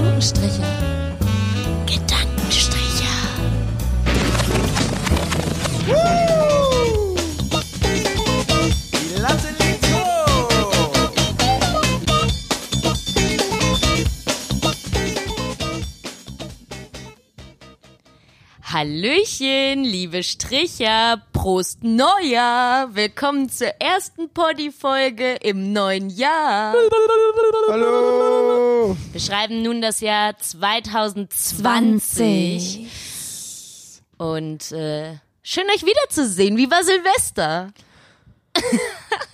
Gedankenstriche. Gedankenstriche. Die Latte liegt hoch. Hallöchen, liebe Stricher, Prost Neujahr, willkommen zur ersten Poddy-Folge im neuen Jahr. Hallo. Wir schreiben nun das Jahr 2020 und äh, schön euch wiederzusehen. Wie war Silvester?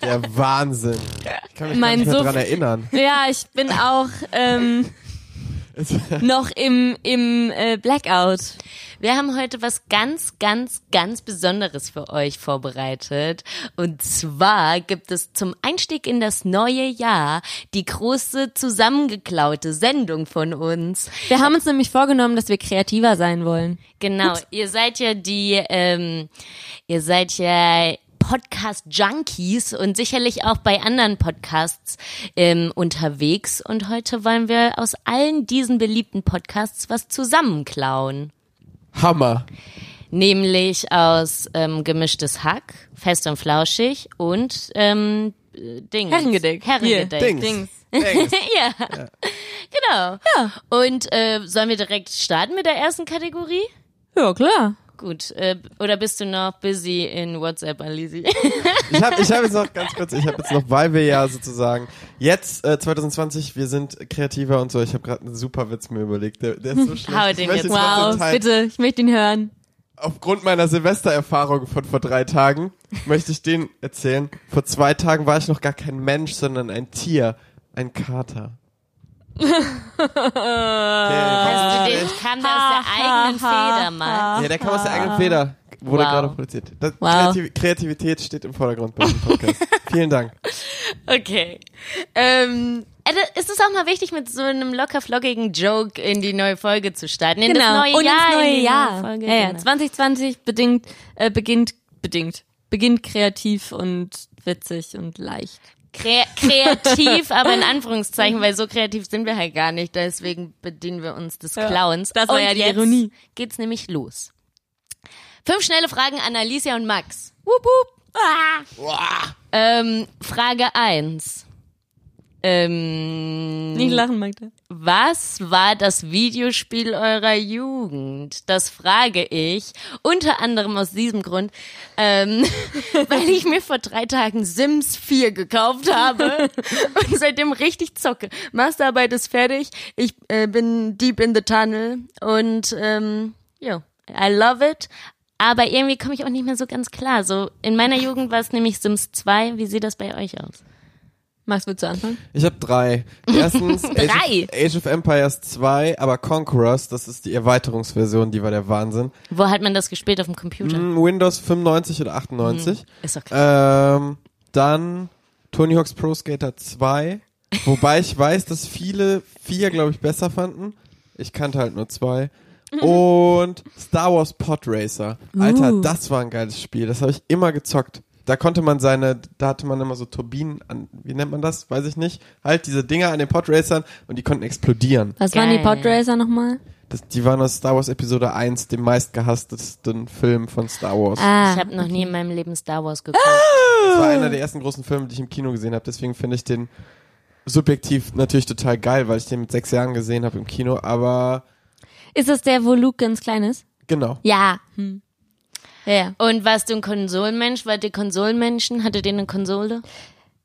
Der Wahnsinn. Ich kann mich Mein gar nicht mehr Suff- dran erinnern. Ja, ich bin auch ähm, noch im, im äh, Blackout. Wir haben heute was ganz, ganz, ganz Besonderes für euch vorbereitet. Und zwar gibt es zum Einstieg in das neue Jahr die große zusammengeklaute Sendung von uns. Wir haben uns nämlich vorgenommen, dass wir kreativer sein wollen. Genau, ihr seid ja die, ähm, ihr seid ja Podcast-Junkies und sicherlich auch bei anderen Podcasts ähm, unterwegs. Und heute wollen wir aus allen diesen beliebten Podcasts was zusammenklauen. Hammer. Nämlich aus ähm, gemischtes Hack, fest und flauschig und ähm, äh, Dings. Herrengedeck. Herrengedeck. Dings. Dings. Dings. ja. genau. Ja. Und äh, sollen wir direkt starten mit der ersten Kategorie? Ja, klar. Gut. Äh, oder bist du noch busy in WhatsApp, Alisi? Ich habe ich hab jetzt noch ganz kurz, ich habe jetzt noch, weil wir ja sozusagen jetzt äh, 2020, wir sind kreativer und so. Ich habe gerade einen super Witz mir überlegt. Der, der ist so schlecht. Hau Ich den jetzt Wow, bitte, ich möchte ihn hören. Aufgrund meiner Silvestererfahrung von vor drei Tagen möchte ich den erzählen. Vor zwei Tagen war ich noch gar kein Mensch, sondern ein Tier, ein Kater. Du den, kam der aus der eigenen Feder, Mann? Ja, der kam aus der eigenen Feder. Wurde Wow. gerade produziert. Das, Wow. Kreativ Kreativität steht im Vordergrund bei diesem Podcast. Vielen Dank. Okay. Ähm, äh, da ist es auch mal wichtig, mit so einem locker flockigen Joke in die neue Folge zu starten. In das neue Genau. Und Jahr. ins in neue Jahr. Folge, ja, ja. genau. 2020 bedingt, äh, beginnt, bedingt, beginnt kreativ und witzig und leicht. Kre kreativ, aber in Anführungszeichen, weil so kreativ sind wir halt gar nicht. Deswegen bedienen wir uns des Clowns. das war und ja die Ironie. geht's nämlich los. Fünf schnelle Fragen an Alicia und Max. Wup, wup. Ah. Ähm, Frage eins. Ähm, Nicht lachen, Magda. Was war das Videospiel eurer Jugend? Das frage ich unter anderem aus diesem Grund, ähm, weil ich mir vor drei Tagen Sims 4 gekauft habe und seitdem richtig zocke. Masterarbeit ist fertig, ich äh, bin deep in the tunnel und ähm, ja, I love it. Aber irgendwie komme ich auch nicht mehr so ganz klar. So in meiner Jugend war es nämlich Sims 2. Wie sieht das bei euch aus? Max, willst du anfangen? Ich habe drei. Erstens Drei? Age, of, Age of Empires 2, aber Conquerors, das ist die Erweiterungsversion, die war der Wahnsinn. Wo hat man das gespielt auf dem Computer? Hm, Windows 95 oder 98. Ist doch klar. Ähm, dann Tony Hawk's Pro Skater 2. Wobei ich weiß, dass viele vier, glaube ich, besser fanden. Ich kannte halt nur zwei. Und Star Wars Pod Racer. Alter, Uh. das war ein geiles Spiel. Das habe ich immer gezockt. Da konnte man seine, da hatte man immer so Turbinen an, wie nennt man das? Weiß ich nicht. Halt diese Dinger an den Podracern und die konnten explodieren. Was waren die Geil. Podracer nochmal? Das, die waren aus Star Wars Episode 1, dem meistgehasstesten Film von Star Wars. Ah, Ich habe noch nie in meinem Leben Star Wars geguckt. Das war einer der ersten großen Filme, die ich im Kino gesehen habe. Deswegen finde ich den subjektiv natürlich total geil, weil ich den mit sechs Jahren gesehen habe im Kino. Aber Ist das der, wo Luke ganz klein ist? genau. Ja. Hm. Ja. Und warst du ein Konsolenmensch? Wart ihr Konsolenmenschen? Hattet ihr eine Konsole?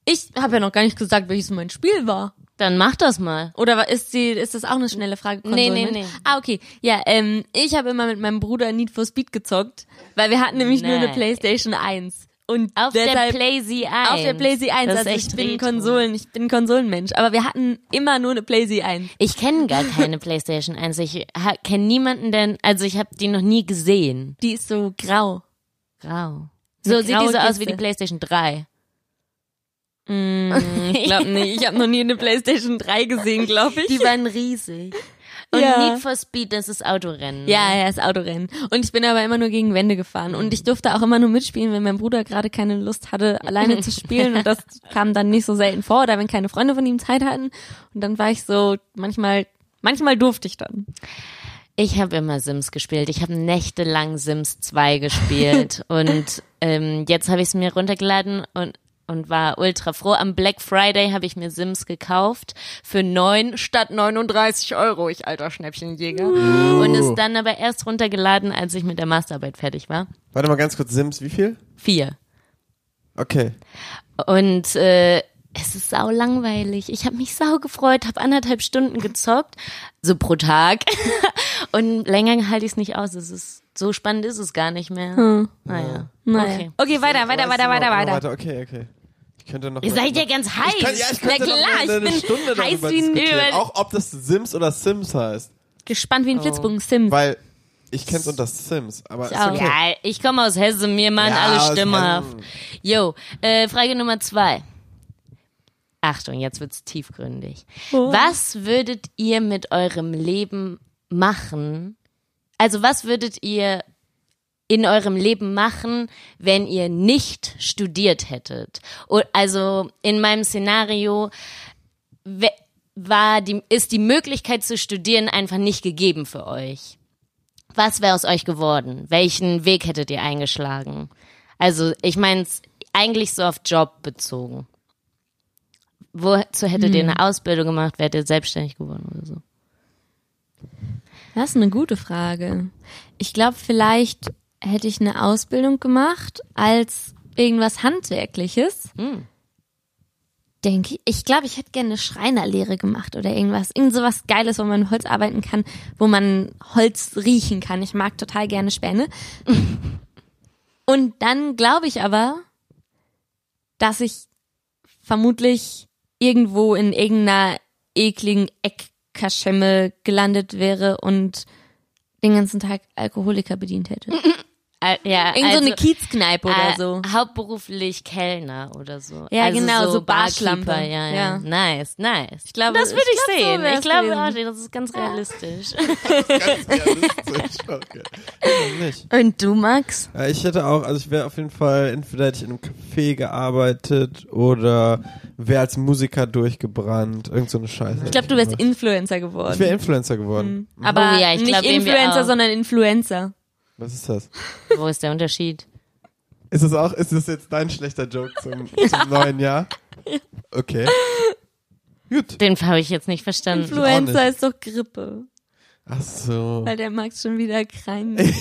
Ich habe ja noch gar nicht gesagt, welches mein Spiel war. Dann mach das mal. Oder ist die, ist das auch eine schnelle Frage? Nee, Konsolen, nee, ne? nee. Ah, okay. Ja, ähm, ich habe immer mit meinem Bruder Need for Speed gezockt, weil wir hatten nämlich nur eine. Playstation 1. Und Auf deshalb, der PlayZ 1. Auf der PlayStation 1, Das ist also ich echt bin retro. Konsolen, ich bin Konsolenmensch. Aber wir hatten immer nur eine PlayStation 1. Ich kenne gar keine PlayStation 1. Ich kenne niemanden, denn also ich habe die noch nie gesehen. Die ist so grau. Grau. So Eine sieht die so aus Kiste. wie die PlayStation 3. Ich glaube nicht. Ich habe noch nie eine PlayStation 3 gesehen, glaube ich. Die waren riesig. Und Ja. Need for Speed, das ist Autorennen. Ja, ja, ist Autorennen. Und ich bin aber immer nur gegen Wände gefahren. Und ich durfte auch immer nur mitspielen, wenn mein Bruder gerade keine Lust hatte, alleine zu spielen. Und das kam dann nicht so selten vor. Oder wenn keine Freunde von ihm Zeit hatten. Und dann war ich so manchmal Manchmal durfte ich dann. Ich habe immer Sims gespielt. Ich habe nächtelang Sims 2 gespielt und ähm, jetzt habe ich es mir runtergeladen und und war ultra froh. Am Black Friday habe ich mir Sims gekauft für neun statt 39 Euro, ich alter Schnäppchenjäger. Und es dann aber erst runtergeladen, als ich mit der Masterarbeit fertig war. Warte mal ganz kurz, Sims, wie viel? Vier. Okay. Und äh, es ist sau langweilig. Ich habe mich sau gefreut, habe anderthalb Stunden gezockt, so pro Tag. Und länger halte ich es nicht aus. Es ist so spannend ist es gar nicht mehr. Hm. Naja. Naja. Okay. Okay, weiter, weiter, weiter, weiter, weiter. Okay, okay. Ich könnte noch. Ihr seid ja ganz heiß. Ich kann, ja, ich Na könnte klar, noch eine, ich eine bin Stunde heiß darüber wie ein diskutieren. Öl. Auch ob das Sims oder Sims heißt. Gespannt wie ein Flitzbogen Sims. Weil ich kenn's unter Sims, aber ist auch. okay. Ja, ich komme aus Hessen, mir machen Ja, alle stimmhaft. Hessen. Jo, äh, Frage Nummer zwei. Achtung, jetzt wird's tiefgründig. Oh. Was würdet ihr mit eurem Leben machen? Also was würdet ihr in eurem Leben machen, wenn ihr nicht studiert hättet? Also in meinem Szenario war die, ist die Möglichkeit zu studieren einfach nicht gegeben für euch. Was wäre aus euch geworden? Welchen Weg hättet ihr eingeschlagen? Also ich meine es eigentlich so auf Job bezogen. Wozu hättet ihr eine Ausbildung gemacht? Wärt ihr selbstständig geworden oder so? Das ist eine gute Frage. Ich glaube, vielleicht hätte ich eine Ausbildung gemacht als irgendwas Handwerkliches. Hm. Denke ich. Ich glaube, ich hätte gerne eine Schreinerlehre gemacht oder irgendwas. Irgend sowas Geiles, wo man Holz arbeiten kann, wo man Holz riechen kann. Ich mag total gerne Späne. Und dann glaube ich aber, dass ich vermutlich irgendwo in irgendeiner ekligen Eckkaschemme gelandet wäre und den ganzen Tag Alkoholiker bedient hätte. Äh, ja, Irgend so eine also, Kiezkneipe oder äh, so. Hauptberuflich Kellner oder so. Ja, also genau, so Barkeeper, Barschlampe. Ja, ja, Ja. Nice, nice. Ich glaube, das würde ich ich, glaub, so sehen. wär's ich glaube auch, das ist ganz realistisch. Ganz realistisch. Okay. Nicht? Und du, Max? Ja, ich hätte auch, also ich wäre auf jeden Fall, entweder hätte ich in einem Café gearbeitet oder wäre als Musiker durchgebrannt. Irgend so eine Scheiße. Ich glaube, du wärst Influencer geworden. Ich wäre Influencer geworden. aber Oh ja, ich nicht glaub, Influencer, sondern Influencer. Was ist das? Wo ist der Unterschied? Ist das auch, ist das jetzt dein schlechter Joke zum, zum neuen Jahr? Okay. Gut. Den habe ich jetzt nicht verstanden. Nicht. ist doch Grippe, Ach so. weil der Max schon wieder krank ist.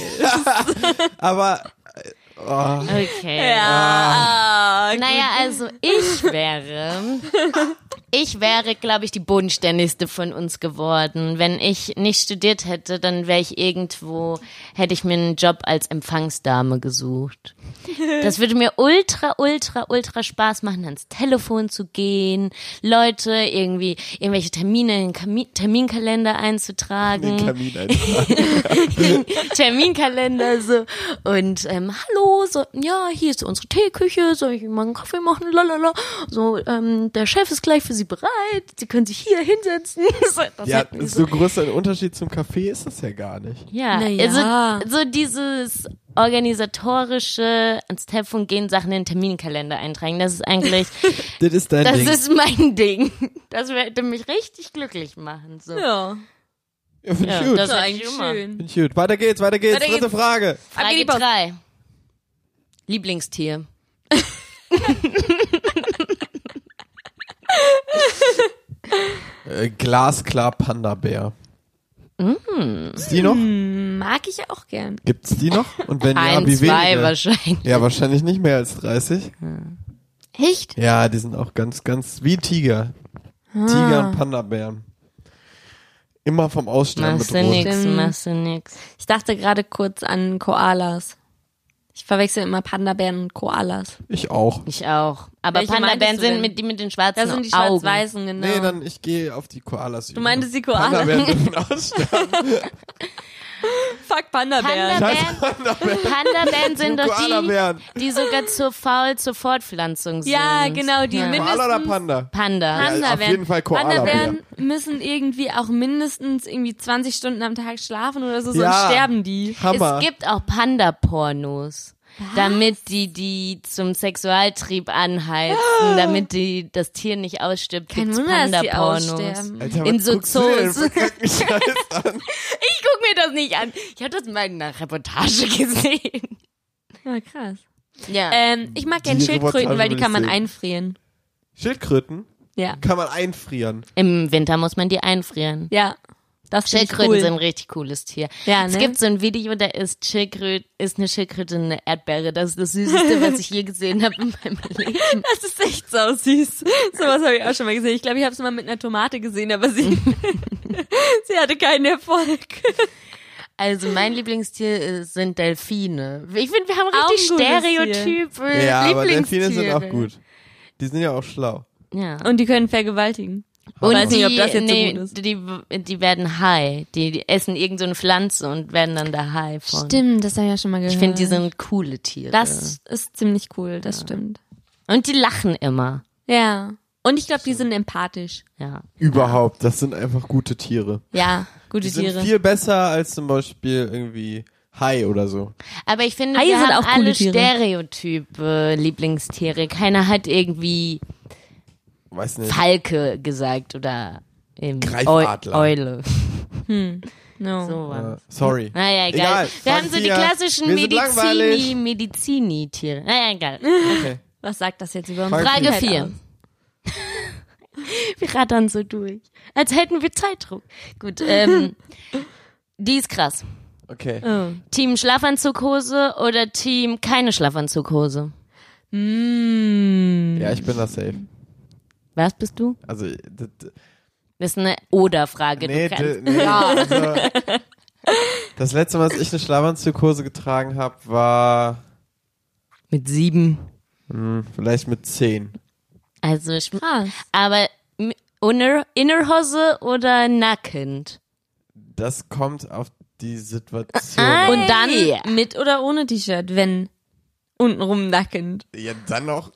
Aber, äh, oh, Okay. Ja. Naja, also ich wäre, ich wäre, glaube ich, die bodenständigste von uns geworden. Wenn ich nicht studiert hätte, dann wäre ich irgendwo, hätte ich mir einen Job als Empfangsdame gesucht. Das würde mir ultra, ultra, ultra Spaß machen, ans Telefon zu gehen, Leute irgendwie irgendwelche Termine in den Kami Terminkalender einzutragen. den Kamin eintragen. Terminkalender so und ähm, hallo so ja hier ist unsere Teeküche soll ich Ihnen mal einen Kaffee machen lalala so ähm, der Chef ist gleich für Sie bereit Sie können sich hier hinsetzen das Ja, so größer Unterschied zum Café ist das ja gar nicht. ja, ja. Also, so dieses organisatorische ans Telefon gehen Sachen in den Terminkalender eintragen das ist eigentlich Das ist dein das Ding. ist mein Ding das würde mich richtig glücklich machen so Ja. ja, find ich Ja, gut. das- ist eigentlich immer. schön. Find ich gut. Weiter geht's, weiter geht's. Weiter Dritte geht's. Frage. Frage Post. 3 Lieblingstier Äh, glasklar Panda-Bär. Mm. Ist die noch? Mag ich auch gern. Gibt's die noch? Und wenn ja, ein wie zwei wenige? wahrscheinlich Ja, wahrscheinlich nicht mehr als 30. Echt? Ja, die sind auch ganz, ganz wie Tiger. Tiger und Panda-Bären. Immer vom Aussterben Machst du bedroht. nix, Stimmt. machst du nix. Ich dachte gerade kurz an Koalas. Ich verwechsel immer Panda-Bären und Koalas. Ich auch. Ich auch. Aber Welche Panda-Bären meintest du sind denn? mit, die mit den schwarzen Das sind die Augen. schwarz-weißen, genau. Nee, dann ich gehe auf die Koalas. Du meintest die Koalas? Panda-Bären dürfen aussterben. Fuck Panda-Bären. Panda-Bären Panda-Bären sind doch die, Koala-Bären. die sogar zu faul zur Fortpflanzung sind. Ja, genau, die Ja. mindestens... Koala oder Panda? Panda. Ja, Panda-Bären. auf jeden Fall Koala-Bär. Panda-Bären müssen irgendwie auch mindestens irgendwie 20 Stunden am Tag schlafen oder so, sonst Ja. sterben die. Hammer. Es gibt auch Panda-Pornos. Damit die die zum Sexualtrieb anheizen, damit die das Tier nicht ausstirbt. Kein Wunder, dass die aussterben. Alter, In so Zoos. Ich guck mir das nicht an. Ich habe das mal in einer Reportage gesehen. Ja, krass. Ja. Ähm, ich mag gerne Schildkröten, weil die kann man sehen. einfrieren. Schildkröten Ja. kann man einfrieren. Im Winter muss man die einfrieren. Ja. Das Schildkröten cool. sind ein richtig cooles Tier. Ja, Es ne? gibt so ein Video, da ist Schildkröte, ist eine Schildkröte eine Erdbeere. Das ist das Süßeste, was ich je gesehen habe in meinem Leben. Das ist echt so süß. Sowas habe ich auch schon mal gesehen. Ich glaube, ich habe es mal mit einer Tomate gesehen, aber sie, sie hatte keinen Erfolg. Also mein Lieblingstier äh, sind Delfine. Ich finde, wir haben Auch richtig Stereotype Ja, aber Delfine sind auch gut. Die sind ja auch schlau. Ja. Und die können vergewaltigen. Und weiß nicht, ob das jetzt so nee, gut ist. Die, die werden high. Die, die essen irgendeine so eine Pflanze und werden dann da high von. Stimmt, das habe ich ja schon mal gehört. Ich finde, die sind coole Tiere. Das ist ziemlich cool, das stimmt. und die lachen immer. Ja. Und ich glaube, die sind empathisch. Ja. Überhaupt, das sind einfach gute Tiere. Ja, gute Die sind Tiere. viel besser als zum Beispiel irgendwie Hai oder so. Aber ich finde, Haie wir sind haben auch coole alle Tiere. Stereotype Lieblingstiere. Keiner hat irgendwie Weiß nicht. Falke gesagt oder ähm, Greifadler. Eu Eule. No. So was. sorry. Naja, egal. Egal, Wir haben so die klassischen Medizini. Medizini-Tiere. Naja, egal. Okay. Was sagt das jetzt über uns? Frage Frage Halt 4. aus. Wir rattern so durch. Als hätten wir Zeitdruck. Gut, ähm, die ist krass. Okay. Oh. Team Schlafanzughose oder Team keine Schlafanzughose? Mm. Ja, ich bin da safe. Was bist du? Also, d- d- Das ist eine Oder-Frage. nee, du nee also, das letzte Mal, als ich eine Schlafanzugkurse getragen habe, war Mit sieben. hm, vielleicht mit zehn. Also, ich, aber Inner, Innerhose oder nackend? Das kommt auf die Situation. Ah. Und dann Ja. mit oder ohne T-Shirt, wenn untenrum nackend. Ja, dann noch.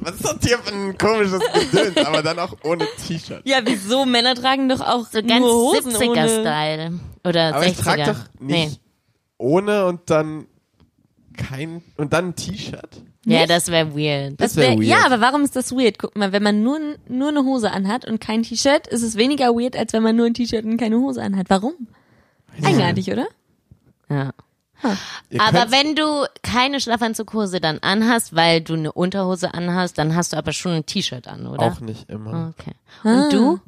Was ist das hier für ein komisches Gedöns? Aber dann auch ohne T-Shirt. Ja, wieso? Männer tragen doch auch So ganz nur Hosen 70er-Style. Oder Aber 60er. ich trage doch nicht ohne und dann kein und dann ein T-Shirt. Nee. Ja, Nicht? das wäre weird. Das wär wär- weird. Ja, aber warum ist das weird? Guck mal, wenn man nur, nur eine Hose anhat und kein T-Shirt, ist es weniger weird, als wenn man nur ein T-Shirt und keine Hose anhat. Warum? Eigenartig, oder? Ja. Ihr Aber wenn du keine Schlafanzughose dann anhast, weil du eine Unterhose anhast, dann hast du aber schon ein T-Shirt an, oder? auch nicht immer. Okay. Und du?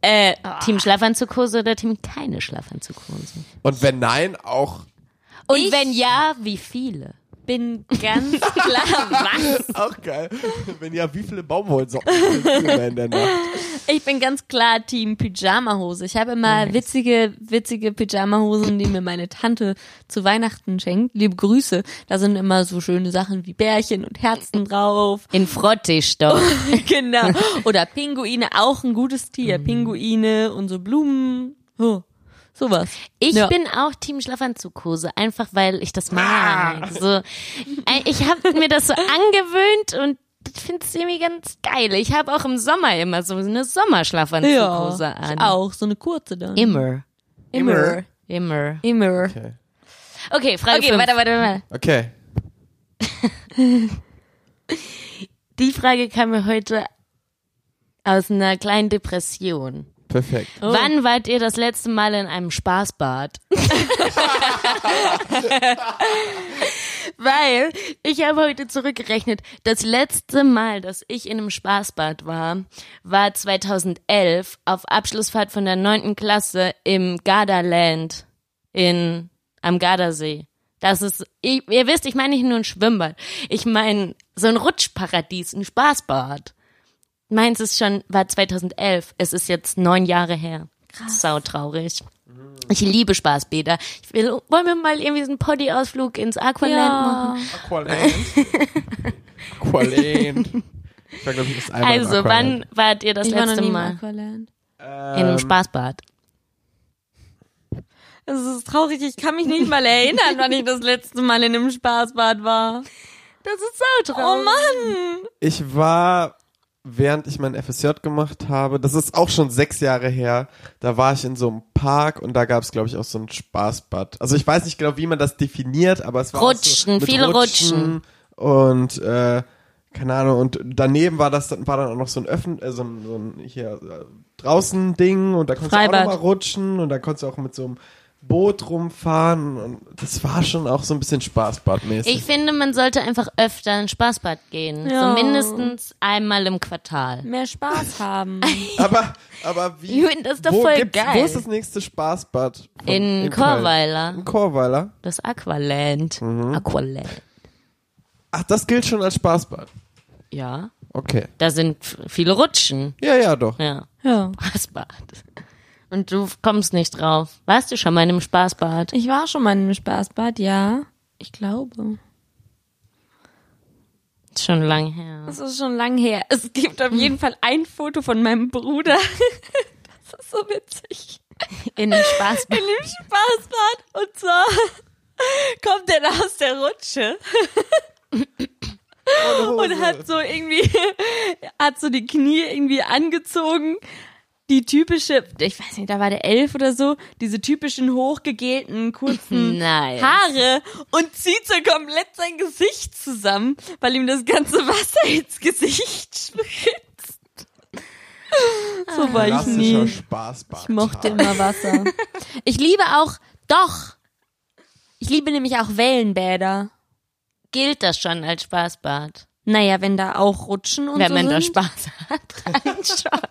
Äh, Team Schlafanzughose oder Team keine Schlafanzughose? Und wenn nein, auch Und Ich- wenn ja, wie viele? Bin ganz klar, was? auch geil. Wenn ja, wie viele Baumwollsocken in der Nacht? Ich bin ganz klar Team Pyjama-Hose. Ich habe immer witzige, witzige Pyjama-Hosen, die mir meine Tante zu Weihnachten schenkt. Liebe Grüße. Da sind immer so schöne Sachen wie Bärchen und Herzen drauf. In Frotteestoff. genau. Oder Pinguine, auch ein gutes Tier. Pinguine und so Blumen. Oh, sowas. Ich Ja. bin auch Team Schlafanzughose, einfach weil ich das mag. So, äh, ich habe mir das so angewöhnt und finde es irgendwie ganz geil. Ich habe auch im Sommer immer so eine Sommerschlafanzughose Ja, an. ich auch. So eine kurze dann. Immer. Immer. Immer. Immer. Okay. Okay, Frage Okay, fünf. weiter, weiter, weiter. Okay. Die Frage kam mir heute aus einer kleinen Depression. Perfekt. Wann wart ihr das letzte Mal in einem Spaßbad? Weil ich habe heute zurückgerechnet, das letzte Mal, dass ich in einem Spaßbad war, war 2011 auf Abschlussfahrt von der neunten Klasse im Gardaland in am Gardasee. Das ist, ich, ihr wisst, ich meine nicht nur ein Schwimmbad. Ich meine so ein Rutschparadies, ein Spaßbad. Meins ist schon, war 2011. Es ist jetzt neun Jahre her. Krass. Sau traurig. Ich liebe Spaßbäder. Ich will, wollen wir mal irgendwie so einen Poddy-Ausflug ins Aqualand machen? Aqualand. Aqualand. Ich war, glaube ich, das Also, Aqualand. wann wart ihr das Ich war noch letzte Mal Aqualand. in einem Ähm, Spaßbad? Es ist traurig, ich kann mich nicht mal erinnern, wann ich das letzte Mal in einem Spaßbad war. Das ist sau Oh Mann! Ich war während ich mein FSJ gemacht habe, das ist auch schon sechs Jahre her, da war ich in so einem Park und da gab es, glaube ich, auch so ein Spaßbad. Also ich weiß nicht genau, wie man das definiert, aber es war auch Rutschen, so viele Rutschen. Und äh, keine Ahnung, und daneben war das war dann auch noch so ein Öffn äh, so ein, so ein hier äh, draußen Ding und da konntest du Freibad. auch noch mal rutschen und da konntest du auch mit so einem Boot rumfahren und das war schon auch so ein bisschen Spaßbadmäßig. Ich finde, man sollte einfach öfter ins Spaßbad gehen. Ja. So mindestens einmal im Quartal. Mehr Spaß haben. aber aber wie Ich finde das doch wo voll geil. Wo ist das nächste Spaßbad? von- In Köln? Chorweiler. In Chorweiler. Das Aqualand. Mhm. Aqualand. Ach, das gilt schon als Spaßbad. Ja. Okay. Da sind viele Rutschen. Ja, ja, doch. Ja. Ja. Spaßbad. Und du kommst nicht drauf. Warst du schon mal in einem Spaßbad? Ich war schon mal in einem Spaßbad, ja. Ich glaube. Ist Schon lang her. Das ist schon lang her. Es gibt auf jeden Fall ein Foto von meinem Bruder. Das ist so witzig. In einem Spaßbad. In dem Spaßbad. Und zwar kommt er da aus der Rutsche und hat so irgendwie, hat so die Knie irgendwie angezogen. Die typische, ich weiß nicht, da war der elf oder so, diese typischen hochgegelten, kurzen Nice. Haare und zieht so komplett sein Gesicht zusammen, weil ihm das ganze Wasser ins Gesicht spritzt. So war ich Klassischer nie. Spaßbad. Ich mochte immer Wasser. Ich liebe auch, doch. Ich liebe nämlich auch Wellenbäder. Gilt das schon als Spaßbad? Naja, wenn da auch Rutschen und Wenn so man da sind. Spaß hat, dann schon.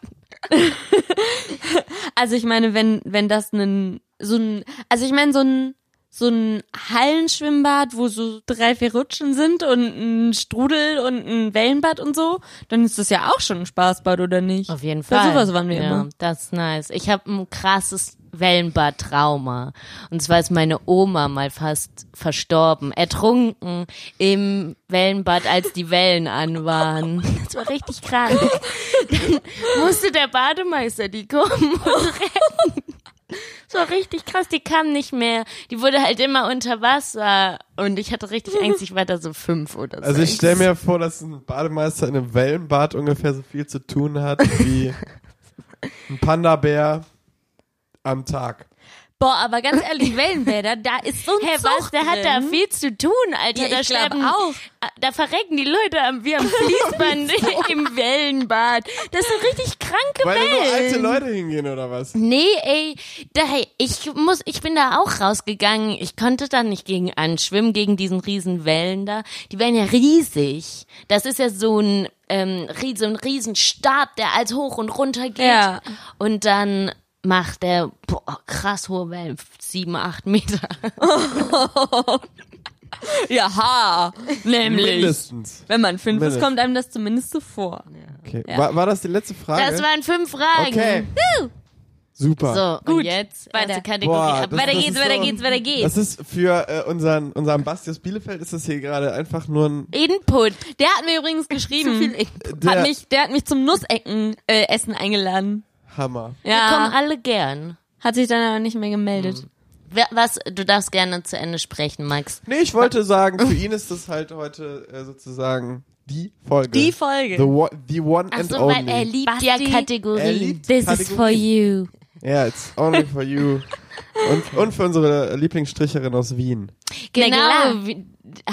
Also ich meine, wenn wenn das ein so ein also ich meine so ein so ein Hallenschwimmbad, wo so drei, vier Rutschen sind und ein Strudel und ein Wellenbad und so, dann ist das ja auch schon ein Spaßbad, oder nicht? Auf jeden Bei Fall. sowas waren wir ja, immer. Das ist nice. Ich habe ein krasses Wellenbad-Trauma. Und zwar ist meine Oma mal fast verstorben, ertrunken im Wellenbad, als die Wellen an waren. Das war richtig krank. Dann musste der Bademeister die kommen und retten. Das war richtig krass, die kam nicht mehr. Die wurde halt immer unter Wasser und ich hatte richtig Angst, ich war da so fünf oder so. Also ich stelle mir vor, dass ein Bademeister in einem Wellenbad ungefähr so viel zu tun hat wie ein Panda-Bär am Tag. Boah, aber ganz ehrlich, Wellenbäder, da ist so ein Hä, was? Der hat da viel zu tun, Alter. Ja, da sterben, auch. Da verrecken die Leute am, wie am Fließband im Wellenbad. Das sind richtig kranke Weil da nur alte Wellen. Leute hingehen oder was? Nee, ey, da, ich muss, ich bin da auch rausgegangen. Ich konnte da nicht gegen anschwimmen, gegen diesen riesen Wellen da. Die werden ja riesig. Das ist ja so ein, ähm, so ein riesen Stab, der als hoch und runter geht. Ja. Und dann macht der, boah, krass hohe Wellen, sieben, acht Meter. Ja, nämlich. Mindestens. Wenn man fünf ist, Mindestens. kommt einem das zumindest so vor. Okay. Ja. War, war das die letzte Frage? Das waren fünf Fragen. Okay. Super. So, Gut, und jetzt weiter. Kategorie Boah, das- Weiter das geht's, ist weiter so- geht's, weiter geht's. Das ist für äh, unseren, unseren Bastius Bielefeld ist das hier gerade einfach nur ein Input. Der hat mir übrigens geschrieben. Zu viel Input. hat Der- mich, der hat mich zum Nussecken äh, Essen eingeladen. Hammer. Wir kommen Ja, alle gern. hat sich dann aber nicht mehr gemeldet. Wer- Was, du darfst gerne zu Ende sprechen, Max. Nee, ich wollte sagen, für ihn ist das halt heute äh, sozusagen die Folge. Die Folge. The one, the one Ach and so, only. weil er liebt Basti, ja Er Kategorien. liebt This is Kategorien. for you. Ja, it's only for you. Und, und für unsere Lieblingsstricherin aus Wien. Na Genau.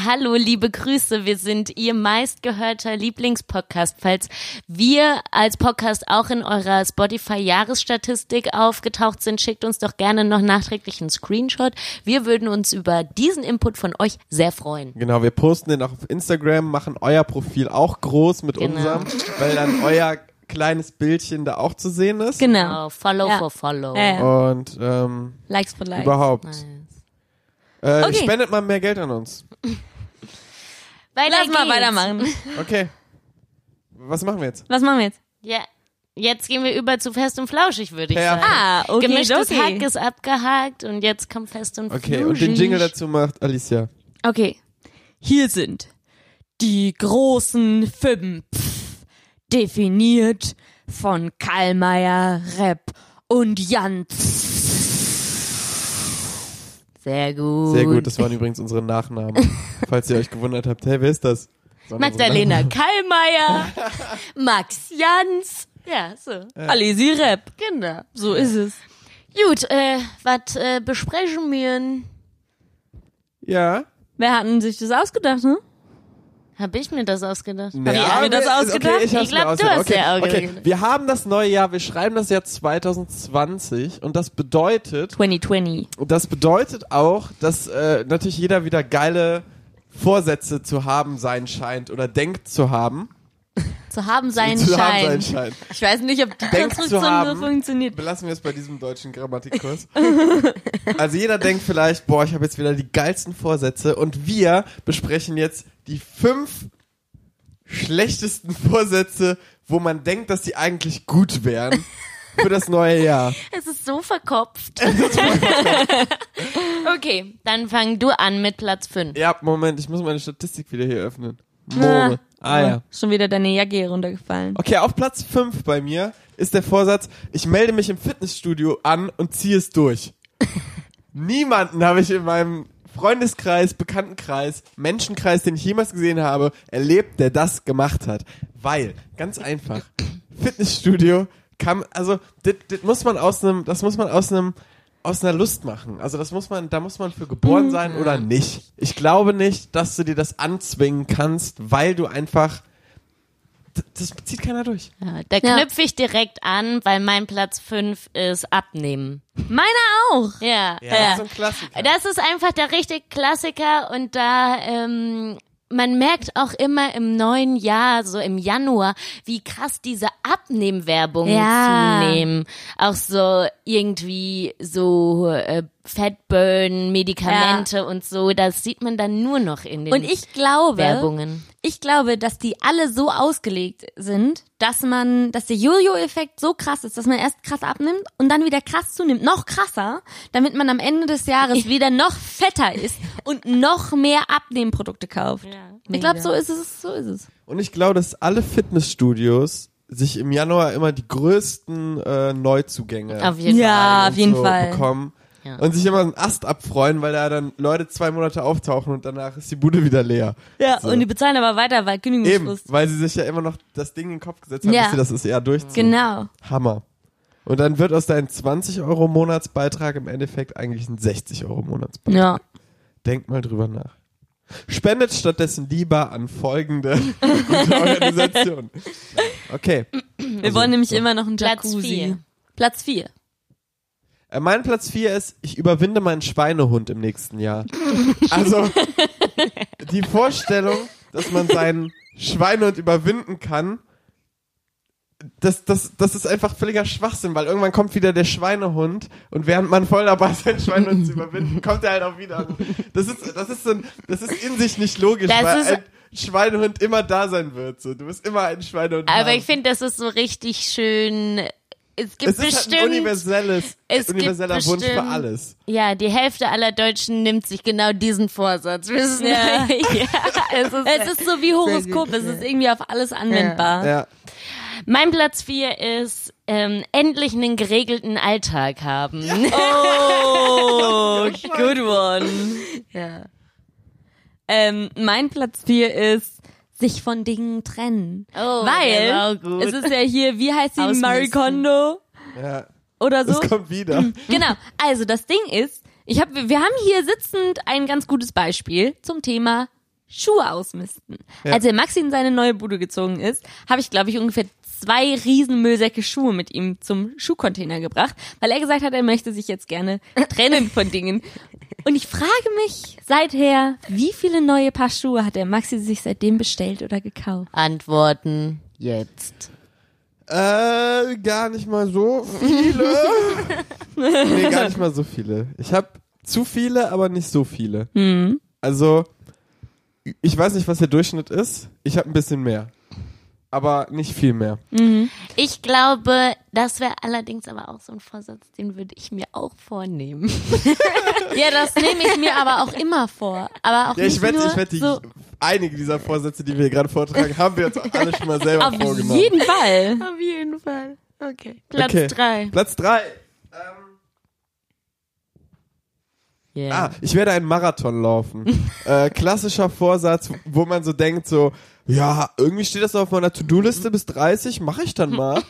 Hallo, liebe Grüße. Wir sind Ihr meistgehörter Lieblingspodcast. Falls wir als Podcast auch in eurer Spotify-Jahresstatistik aufgetaucht sind, schickt uns doch gerne noch nachträglich einen Screenshot. Wir würden uns über diesen Input von euch sehr freuen. Genau, wir posten den auch auf Instagram, machen euer Profil auch groß mit Genau. unserem, weil dann euer kleines Bildchen da auch zu sehen ist. Genau. Oh, follow Ja. for follow. Ja, ja. Und ähm, Likes for likes. überhaupt. Nice. Äh, Okay. Spendet mal mehr Geld an uns. Weiter Lass mal geht's. weitermachen. Okay. Was machen wir jetzt? Was machen wir jetzt? Ja, jetzt gehen wir über zu Fest und Flauschig, würde ich Perfekt. sagen. Ah, okay, Gemischtes okay. Hack ist abgehakt und jetzt kommt Fest und Okay, Flauschig. und den Jingle dazu macht Alicia. Okay. Hier sind die großen Fünf, definiert von Kallmeier, Repp und Jans. Sehr gut. Sehr gut, das waren übrigens unsere Nachnamen. falls ihr euch gewundert habt, hey, wer ist das? Magdalena Kallmeier, Max Jans. Ja, so. Alesi Rap. Genau. So ist es. Gut, äh, was äh, besprechen wir? Ja. Wer hat denn sich das ausgedacht, ne? Hab ich mir das ausgedacht? Nee, ihr aber mir das wir- ausgedacht? Okay, ich, Ich glaub, mir du ausgedacht. hast okay, ja okay. ausgedacht. Wir haben das neue Jahr, wir schreiben das Jahr 2020 und das bedeutet, 2020. das bedeutet auch, dass äh, natürlich jeder wieder geile Vorsätze zu haben sein scheint oder denkt zu haben. Zu haben seinen zu haben Schein. sein scheint. Ich weiß nicht, ob die Denkt zu Konstruktion so haben. funktioniert. Belassen wir es bei diesem deutschen Grammatikkurs. also jeder denkt vielleicht, boah, ich habe jetzt wieder die geilsten Vorsätze und wir besprechen jetzt die fünf schlechtesten Vorsätze, wo man denkt, dass die eigentlich gut wären für das neue Jahr. Es ist so verkopft. okay, dann fang du an mit Platz 5. Ja, Moment, ich muss meine Statistik wieder hier öffnen. Ah, More. Ah ja. Schon wieder deine Jacke hier runtergefallen. Okay, auf Platz 5 bei mir ist der Vorsatz, ich melde mich im Fitnessstudio an und ziehe es durch. Niemanden habe ich in meinem Freundeskreis, Bekanntenkreis, Menschenkreis, den ich jemals gesehen habe, erlebt, der das gemacht hat. Weil, ganz einfach, Fitnessstudio kann, also, das muss man aus einem, das muss man aus einem, aus einer Lust machen. Also das muss man, da muss man für geboren sein oder nicht. Ich glaube nicht, dass du dir das anzwingen kannst, weil du einfach, das, das zieht keiner durch. Ja, da Ja. knüpfe ich direkt an, weil mein Platz 5 ist Abnehmen. Meiner auch. Ja. Ja, das ist ein Klassiker. Das ist einfach der richtige Klassiker und da ähm, man merkt auch immer im neuen Jahr, so im Januar, wie krass diese Abnehmwerbungen Ja. zunehmen. Auch so irgendwie so äh, Fettburn, Medikamente und so, das sieht man dann nur noch in den Und ich glaube, Werbungen. ich glaube, dass die alle so ausgelegt sind, dass man, dass der Jojo-Effekt so krass ist, dass man erst krass abnimmt und dann wieder krass zunimmt, noch krasser, damit man am Ende des Jahres wieder noch fetter ist und noch mehr Abnehmprodukte kauft. ich glaube, so ist es, so ist es. Und ich glaube, dass alle Fitnessstudios sich im Januar immer die größten äh, Neuzugänge Auf jeden Ja, Fall. auf jeden so Fall. bekommen. Ja. Und sich immer einen Ast abfreuen, weil da dann Leute zwei Monate auftauchen und danach ist die Bude wieder leer. Ja, so. und die bezahlen aber weiter, weil Kündigungsfrist. Eben, weil sie sich ja immer noch das Ding in den Kopf gesetzt haben, ja. dass sie das ist eher durchziehen. Genau. Hammer. Und dann wird aus deinem 20 Euro Monatsbeitrag im Endeffekt eigentlich ein 60 Euro Monatsbeitrag. Ja. Denk mal drüber nach. Spendet stattdessen lieber an folgende Organisation. Okay. Wir also, wollen nämlich so. immer noch einen Jacuzzi. Platz 4. Platz 4 mein Platz 4 ist, ich überwinde meinen Schweinehund im nächsten Jahr. Also, die Vorstellung, dass man seinen Schweinehund überwinden kann, das, das, das ist einfach völliger Schwachsinn, weil irgendwann kommt wieder der Schweinehund und während man voll dabei ist, seinen Schweinehund zu überwinden, kommt er halt auch wieder. Das ist, das ist, so ein, das ist in sich nicht logisch, Das weil ein Schweinehund immer da sein wird. So. Du wirst immer einen Schweinehund Aber haben. ich finde, das ist so richtig schön. Es gibt es ist halt bestimmt. ein universelles, es gibt universeller Wunsch für bestimmt- alles. Ja, die Hälfte aller Deutschen nimmt sich genau diesen Vorsatz. Wissen Ja. ja, es ist, Es ist so wie Horoskop, es ist irgendwie auf alles anwendbar. Ja. mein Platz 4 ist ähm, endlich einen geregelten Alltag haben. Oh, good one. Ja. Ähm, mein Platz vier ist sich von Dingen trennen. Oh, Weil gut. es ist ja hier, wie heißt sie. Marie Kondo Ja. oder so. Das kommt wieder. Genau. Also das Ding ist, ich hab, wir haben hier sitzend ein ganz gutes Beispiel zum Thema Schuhe ausmisten. Ja. Als der Maxi in seine neue Bude gezogen ist, habe ich, glaube ich, ungefähr zwei riesen Müllsäcke Schuhe mit ihm zum Schuhcontainer gebracht, weil er gesagt hat, er möchte sich jetzt gerne trennen von Dingen. Und ich frage mich seither, wie viele neue Paar Schuhe hat der Maxi sich seitdem bestellt oder gekauft? Antworten jetzt. Äh, gar nicht mal so viele. nee, gar nicht mal so viele. Ich habe zu viele, aber nicht so viele. Hm. Also, ich weiß nicht, was der Durchschnitt ist. Ich habe ein bisschen mehr. Aber nicht viel mehr. Ich glaube, das wäre allerdings aber auch so ein Vorsatz, den würde ich mir auch vornehmen. Ja, das nehme ich mir aber auch immer vor. Aber auch Ja, nicht ich wette, nur ich wette, so, einige dieser Vorsätze, die wir hier gerade vortragen, haben wir uns auch alle schon mal selber auf vorgenommen. jeden Fall. Auf jeden Fall. Okay. Platz Okay. drei. Platz drei. Yeah. Ah, ich werde einen Marathon laufen. äh, klassischer Vorsatz, wo man so denkt, so, Ja, irgendwie steht das auf meiner To-Do-Liste bis 30, mache ich dann mal.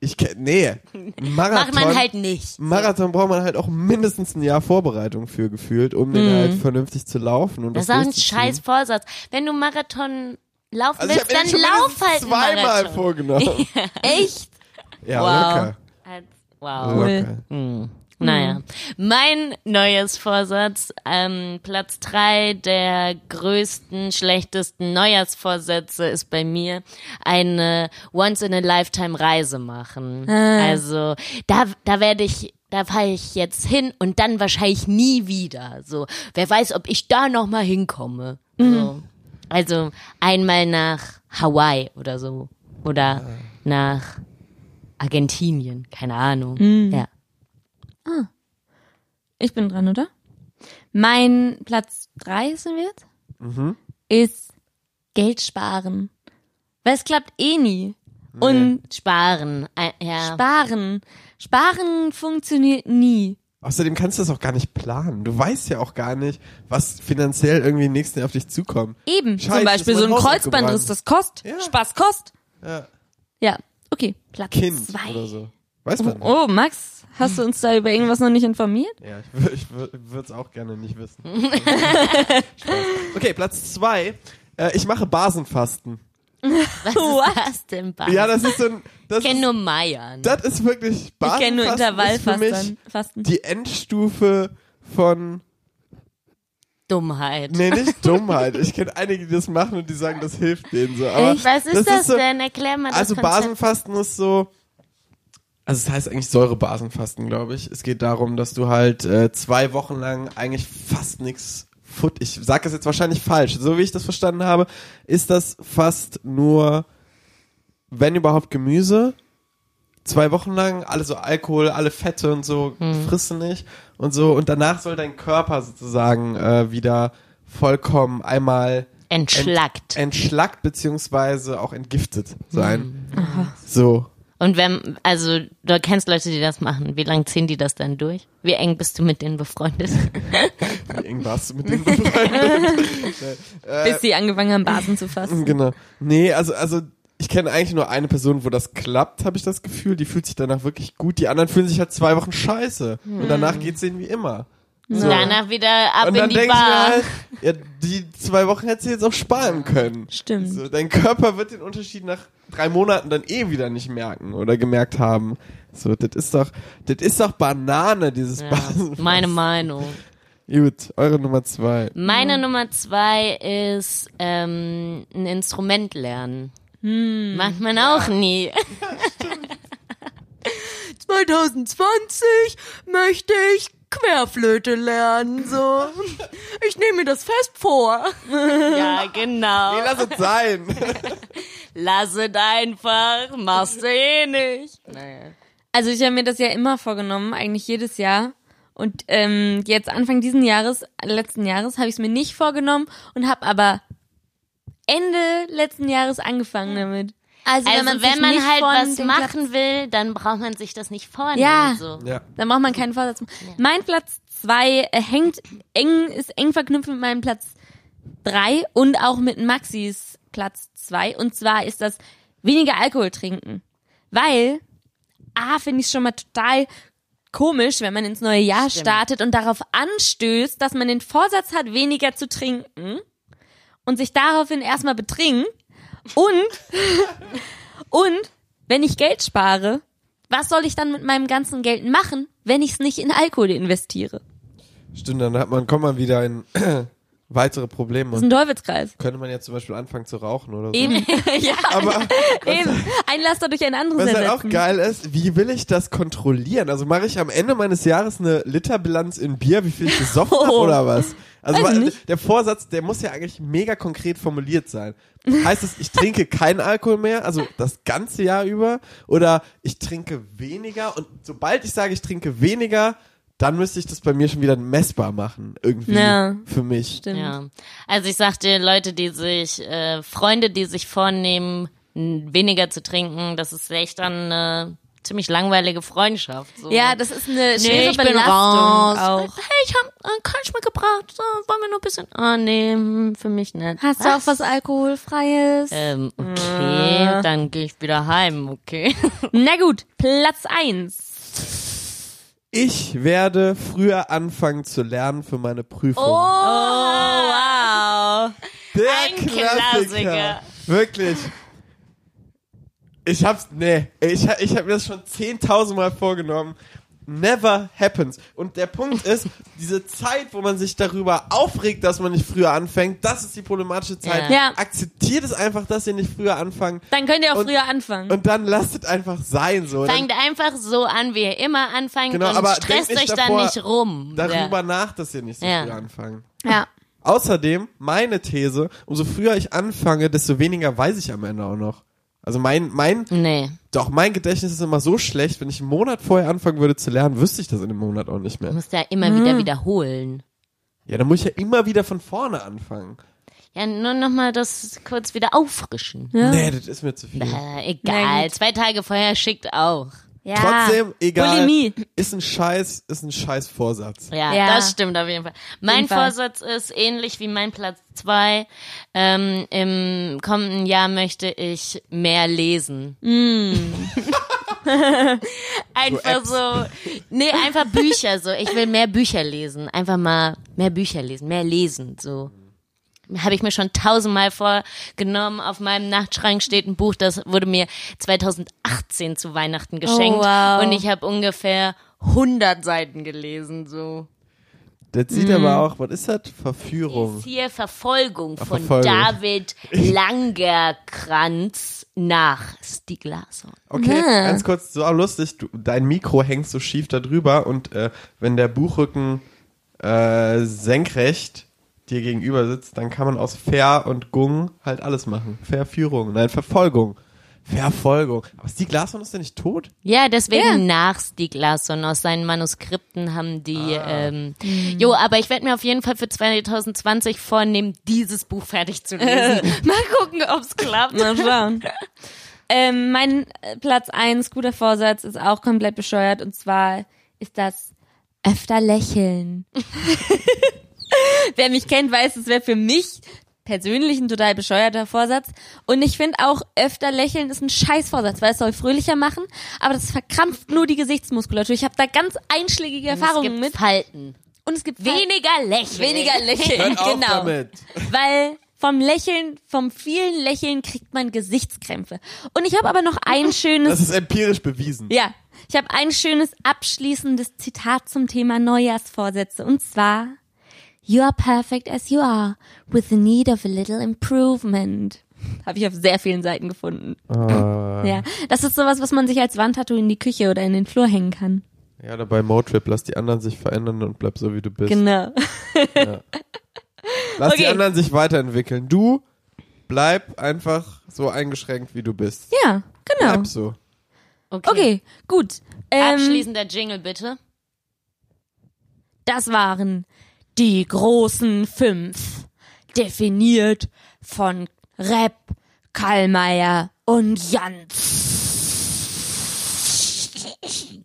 Ich kenn, nee, Marathon. Macht man halt nicht. Marathon braucht man halt auch mindestens ein Jahr Vorbereitung für gefühlt, um den halt vernünftig zu laufen und Das das, ist auch ein scheiß Vorsatz. Wenn du Marathon laufen Also willst, dann schon lauf halt zweimal Marathon. vorgenommen. Echt? Ja, Wow. locker. Wow. locker. Naja, mein neues Vorsatz, ähm, Platz drei der größten, schlechtesten Neujahrsvorsätze ist bei mir eine Once-in-a-Lifetime-Reise machen. Also da, da werde ich, da fahre ich jetzt hin und dann wahrscheinlich nie wieder. So, wer weiß, ob ich da noch mal hinkomme. So. Also einmal nach Hawaii oder so oder nach Argentinien, keine Ahnung. Ja. Ich bin dran, oder? Mein Platz drei sind wir jetzt? Ist Geld sparen. Weil es klappt eh nie. Und Sparen, äh, ja. sparen. Sparen funktioniert nie. Außerdem kannst du das auch gar nicht planen. Du weißt ja auch gar nicht, was finanziell irgendwie im nächsten Jahr auf dich zukommt. Eben. Scheiße, Zum Beispiel so ein Kreuzbandriss, das kostet. Ja. Spaß kostet. Ja. Ja. Okay. Platz Kind zwei. oder so. Weiß man nicht. Oh, Max, hast du uns da über irgendwas noch nicht informiert? Ja, ich, ich würde es auch gerne nicht wissen. Spaß. okay, Platz zwei. Äh, ich mache Basenfasten. Was ist das denn, Bas? Ja, das ist so ein. Das ich kenne ist, nur Meiern. das ist wirklich Ich Basenfasten. kenne nur ist für mich Intervallfasten. Fasten. die Endstufe von. Dummheit. Nee, nicht Dummheit. Ich kenne einige, die das machen und die sagen, das hilft denen so. Aber Echt? Was ist das, so, denn? Erklär mal das Also Konzept. Basenfasten ist so. Also es heißt eigentlich Säurebasenfasten, glaube ich. Es geht darum, dass du halt äh, zwei Wochen lang eigentlich fast nichts Foot. Ich sage das jetzt wahrscheinlich falsch. So wie ich das verstanden habe, ist das fast nur, wenn überhaupt Gemüse. Zwei Wochen lang, alle so Alkohol, alle Fette und so, Hm. frissen nicht und so. Und danach soll dein Körper sozusagen äh, wieder vollkommen einmal Entschlackt. Ent, entschlackt beziehungsweise auch entgiftet sein. Hm. So. Und wenn, also, du kennst Leute, die das machen. Wie lange ziehen die das dann durch? Wie eng bist du mit denen befreundet? Wie eng warst du mit dem befreundet? Bis sie angefangen haben, Basen zu fassen. genau. Nee, also, also ich kenne eigentlich nur eine Person, wo das klappt, habe ich das Gefühl. Die fühlt sich danach wirklich gut. Die anderen fühlen sich halt zwei Wochen scheiße. Und danach geht's denen wie immer. So. Danach wieder ab Und in dann die Bar. halt, ja, die zwei Wochen hättest du jetzt auch sparen können. Stimmt. So, dein Körper wird den Unterschied nach drei Monaten dann eh wieder nicht merken oder gemerkt haben. So, das ist doch, das ist doch Banane, dieses ja, Basen. meine Meinung. Gut, eure Nummer zwei. Meine Nummer zwei ist ähm, ein Instrument lernen. Macht man auch nie. 2020 möchte ich Querflöte lernen, so. Ich nehme mir das fest vor. Ja, genau. Nee, lass es sein. Lass es einfach, machst du eh nicht. Naja. Also ich habe mir das ja immer vorgenommen, eigentlich jedes Jahr. Und ähm, jetzt Anfang diesen Jahres, letzten Jahres, habe ich es mir nicht vorgenommen und habe aber Ende letzten Jahres angefangen damit. Also, Also wenn man, wenn man halt was machen will, dann braucht man sich das nicht vornehmen. Ja. So. ja. Dann braucht man keinen Vorsatz. mehr. Mein Platz zwei äh, hängt eng, ist eng verknüpft mit meinem Platz drei und auch mit Maxis Platz zwei. Und zwar ist das weniger Alkohol trinken. Weil, A, finde ich schon mal total komisch, wenn man ins neue Jahr Stimmt. startet und darauf anstößt, dass man den Vorsatz hat, weniger zu trinken und sich daraufhin erstmal betrinkt und, und wenn ich Geld spare, was soll ich dann mit meinem ganzen Geld machen, wenn ich es nicht in Alkohol investiere? Stimmt, dann hat man, kommt man wieder in weitere Probleme. Das ist ein Teufelskreis. Könnte man jetzt zum Beispiel anfangen zu rauchen oder so. Eben. ja, Aber eben. Ein Laster durch ein anderes was halt auch geil ist, wie will ich das kontrollieren? Also mache ich am Ende meines Jahres eine Literbilanz in Bier, wie viel ich gesoffen habe Oh. oder was? Also nicht. der Vorsatz, der muss ja eigentlich mega konkret formuliert sein. Heißt es, ich trinke keinen Alkohol mehr, also das ganze Jahr über, oder ich trinke weniger und sobald ich sage, ich trinke weniger, dann müsste ich das bei mir schon wieder messbar machen, irgendwie Ja. für mich. Stimmt. Ja. Also ich sagte, Leute, die sich, äh, Freunde, die sich vornehmen, weniger zu trinken, das ist echt dann eine ziemlich langweilige Freundschaft. So. Ja, das ist eine nee, schwere ich bin Belastung raus. auch. Hey, ich hab ah, Kölsch mitgebracht, so, wollen wir nur ein bisschen, ah, nee, hm, für mich nicht. Hast du auch was Alkoholfreies? Ähm, okay, dann gehe ich wieder heim, okay. Na gut, Platz eins. Ich werde früher anfangen zu lernen für meine Prüfung. Oh, wow. Der ein Klassiker. Wirklich. Ich hab's, nee, ich, ich hab mir das schon 10.000 Mal vorgenommen. Never happens. Und der Punkt ist, diese Zeit, wo man sich darüber aufregt, dass man nicht früher anfängt, das ist die problematische Zeit. Ja. Ja. Akzeptiert es einfach, dass ihr nicht früher anfangt. Dann könnt ihr auch Und- früher anfangen. Und dann lasst es einfach sein, so. Dann Fangt einfach so an, wie ihr immer anfangt Genau, und aber stresst euch dann nicht rum. darüber Ja. nach, dass ihr nicht so Ja. früh anfangen. ja. Außerdem, meine These, umso früher ich anfange, desto weniger weiß ich am Ende auch noch. Also mein, mein, Nee. doch, mein Gedächtnis ist immer so schlecht, wenn ich einen Monat vorher anfangen würde zu lernen, wüsste ich das in dem Monat auch nicht Du mehr. musst ja immer Mhm. wieder wiederholen. Ja, dann muss ich ja immer wieder von vorne anfangen. Ja, nur nochmal das kurz wieder auffrischen. Ja. Nee, das ist mir zu viel. Na egal, gut. zwei Tage vorher schickt auch. Ja. Trotzdem, egal. Bulimie. Ist ein Scheiß, ist ein Scheiß Vorsatz. Ja, Ja. das stimmt auf jeden Fall. Mein jeden Fall. Vorsatz ist ähnlich wie mein Platz zwei. Ähm, Im kommenden Jahr möchte ich mehr lesen. einfach so, nee, einfach Bücher so. Ich will mehr Bücher lesen. Einfach mal mehr Bücher lesen, mehr lesen so. Habe ich mir schon tausendmal vorgenommen. Auf meinem Nachtschrank steht ein Buch, das wurde mir 2018 zu Weihnachten geschenkt. Oh, wow. Und ich habe ungefähr 100 Seiten gelesen, so. Das sieht Mhm. aber auch, was ist das? Verführung. ist hier Verfolgung Ach, von Verfolgung. David Langerkranz nach Stieg Larsson. Okay, Ah. ganz kurz, so lustig, du, dein Mikro hängst so schief da drüber und äh, wenn der Buchrücken äh, senkrecht dir gegenüber sitzt, dann kann man aus Ver und Gung halt alles machen. Verführung, nein, Verfolgung. Verfolgung. Aber Stieg Larsson ist ja nicht tot? Ja, deswegen Ja. nach Stieg Larsson. Aus seinen Manuskripten haben die, Ah. ähm, jo, aber ich werde mir auf jeden Fall für 2020 vornehmen, dieses Buch fertig zu lesen. Mal gucken, ob's klappt. Mal schauen. ähm, mein äh, Platz eins guter Vorsatz ist auch komplett bescheuert und zwar ist das öfter lächeln. Wer mich kennt, weiß, es wäre für mich persönlich ein total bescheuerter Vorsatz. Und ich finde auch, öfter lächeln ist ein scheiß Vorsatz, weil es soll fröhlicher machen, aber das verkrampft nur die Gesichtsmuskulatur. Ich habe da ganz einschlägige Es Erfahrungen gibt mit. Falten. Und es gibt Weniger Lächeln. weniger Lächeln. Hört auf genau. damit. Weil vom Lächeln, vom vielen Lächeln kriegt man Gesichtskrämpfe. Und ich habe aber noch ein Das schönes, ist empirisch bewiesen. ja, ich habe ein schönes abschließendes Zitat zum Thema Neujahrsvorsätze. Und zwar, You are perfect as you are, with the need of a little improvement. Habe ich auf sehr vielen Seiten gefunden. Ah. Ja, das ist sowas, was man sich als Wandtattoo in die Küche oder in den Flur hängen kann. Ja, dabei Motrip, lass die anderen sich verändern und bleib so wie du bist. Genau. Lass die Okay. anderen sich weiterentwickeln. Du bleib einfach so eingeschränkt, wie du bist. Ja, genau. Bleib so. Okay. Okay, gut. Ähm, Abschließender Jingle bitte. Das waren die großen fünf, definiert von Rep, Kallmeier und Jans.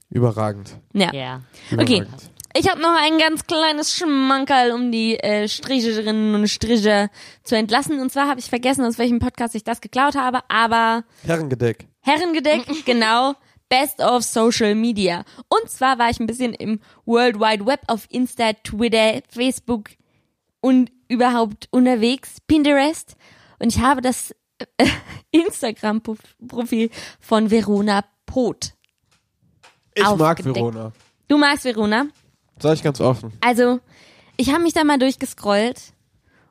Überragend. Ja. Ja. Okay. Überragend. Ich habe noch ein ganz kleines Schmankerl, um die äh, Stricherinnen und Stricher zu entlassen. Und zwar habe ich vergessen, aus welchem Podcast ich das geklaut habe, aber Herrengedeck. Herrengedeck, genau. Best of Social Media. Und zwar war ich ein bisschen im World Wide Web auf Insta, Twitter, Facebook und überhaupt unterwegs, Pinterest. Und ich habe das äh, Instagram-Profil von Verona Pot. Ich mag Aufgedeckt. Verona. Du magst Verona? Sag ich ganz offen. Also, ich habe mich da mal durchgescrollt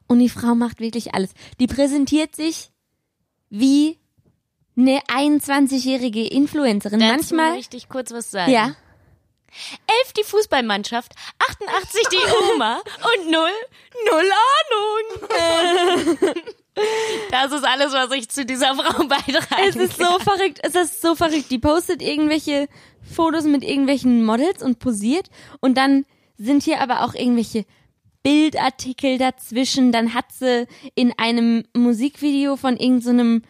und die Frau macht wirklich alles. Die präsentiert sich wie eine 21-jährige Influencerin. Dazu Manchmal, möchte ich kurz was sagen. ja. Elf die Fußballmannschaft, 88 die Oma und null, null Ahnung. Das ist alles, was ich zu dieser Frau beitragen Es ist so verrückt, es ist so verrückt. Die postet irgendwelche Fotos mit irgendwelchen Models und posiert und dann sind hier aber auch irgendwelche Bildartikel dazwischen. Dann hat sie in einem Musikvideo von irgendeinem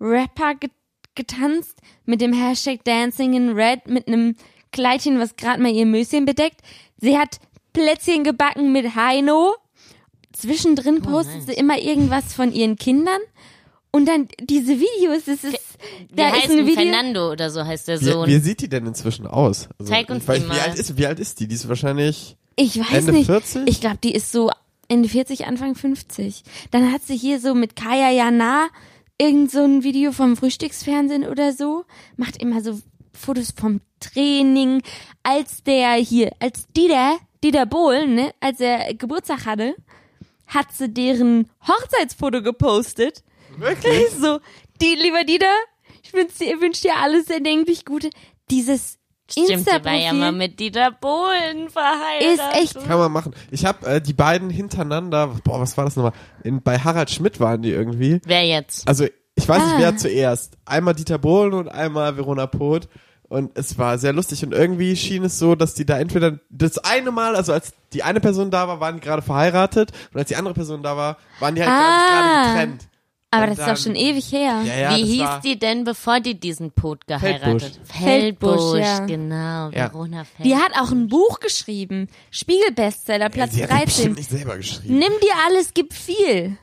Rapper get getanzt mit dem Hashtag Dancing in Red mit einem Kleidchen, was gerade mal ihr Möschen bedeckt. Sie hat Plätzchen gebacken mit Heino. Zwischendrin postet nice. sie immer irgendwas von ihren Kindern. Und dann diese Videos, das ist, Wie da heißt ist ein Video. Fernando oder so heißt der Wie, Sohn. wie sieht die denn inzwischen aus? Also, Zeig uns weiß, die Wie mal. alt, ist, wie alt ist die? Die ist wahrscheinlich Ich weiß Ende nicht. 40? Ich glaube, die ist so Ende 40, Anfang 50. Dann hat sie hier so mit Kaya Jana irgend so ein Video vom Frühstücksfernsehen oder so. Macht immer so Fotos vom Training. Als der hier, als Dieter, Dieter Bohlen, ne, als er Geburtstag hatte, hat sie deren Hochzeitsfoto gepostet. wirklich. So, die, lieber Dieter, ich wünsche dir, wünsch dir alles erdenklich Gute. Dieses Stimmt, sie war ja Insta-Profil mal mit Dieter Bohlen verheiratet. ist echt Kann man machen. Ich habe äh, die beiden hintereinander, boah, was war das nochmal? In, bei Harald Schmidt waren die irgendwie. Wer jetzt? Also ich weiß nicht, Ah. wer zuerst. Einmal Dieter Bohlen und einmal Verona Poth. Und es war sehr lustig. Und irgendwie schien es so, dass die da entweder das eine Mal, also als die eine Person da war, waren die gerade verheiratet. Und als die andere Person da war, waren die halt Ah. gerade getrennt. Aber Und das ist dann- doch schon ewig her. Ja, ja, Wie hieß war, die denn, bevor die diesen Pot geheiratet? Feldbusch, Feldbusch, ja. genau. Ja. Verona Feldbusch. Die hat auch ein Buch geschrieben. Spiegel-Bestseller, Ja, Platz sie hat das 13. bestimmt nicht selber geschrieben. Nimm dir alles, gib viel.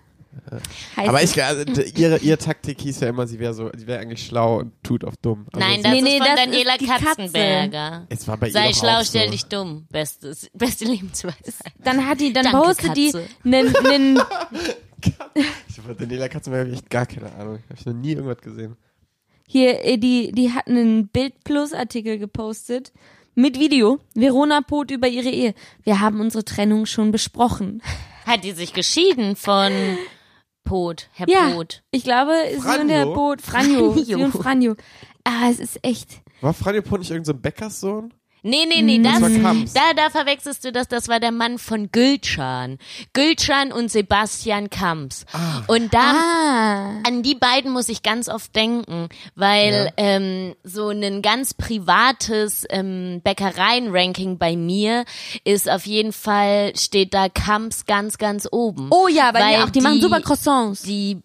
Heißt Aber ich, also, ihre, ihr Taktik hieß ja immer, sie wäre so, sie wäre eigentlich schlau und tut auf dumm. Also Nein, das Nee, ist nee, von das Daniela ist die Katze. Katzenberger. es war bei ihr Sei doch schlau, stell so. dich dumm. Bestes, beste Lebensweisheit. dann hat die, dann Danke, postet die Katze. nen, nen, Ich habe Daniela Katzenberger habe ich echt gar keine Ahnung. Habe ich noch nie irgendwas gesehen. hier, äh, die, die hat einen Bild Plus Artikel gepostet mit Video. Verona Pot über ihre Ehe. Wir haben unsere Trennung schon besprochen. Hat die sich geschieden von Pot, Herr Ja, Pot? ich glaube, sie und der Franjo? Pot, Franjo, sie Franjo. und Franjo. Ah, es ist echt. War Franjo Pont nicht irgendein so ein Bäckerssohn? Nee, nee, nee, das, war Kamps. da, da verwechselst du das, das war der Mann von Gülcan. Gülcan und Sebastian Kamps. Und da, Ah. an die beiden muss ich ganz oft denken, weil Ja. ähm, so ein ganz privates ähm, Bäckereien-Ranking bei mir ist auf jeden Fall, steht da Kamps ganz, ganz oben. Oh ja, bei Weil mir auch. Die, machen super Croissants. Die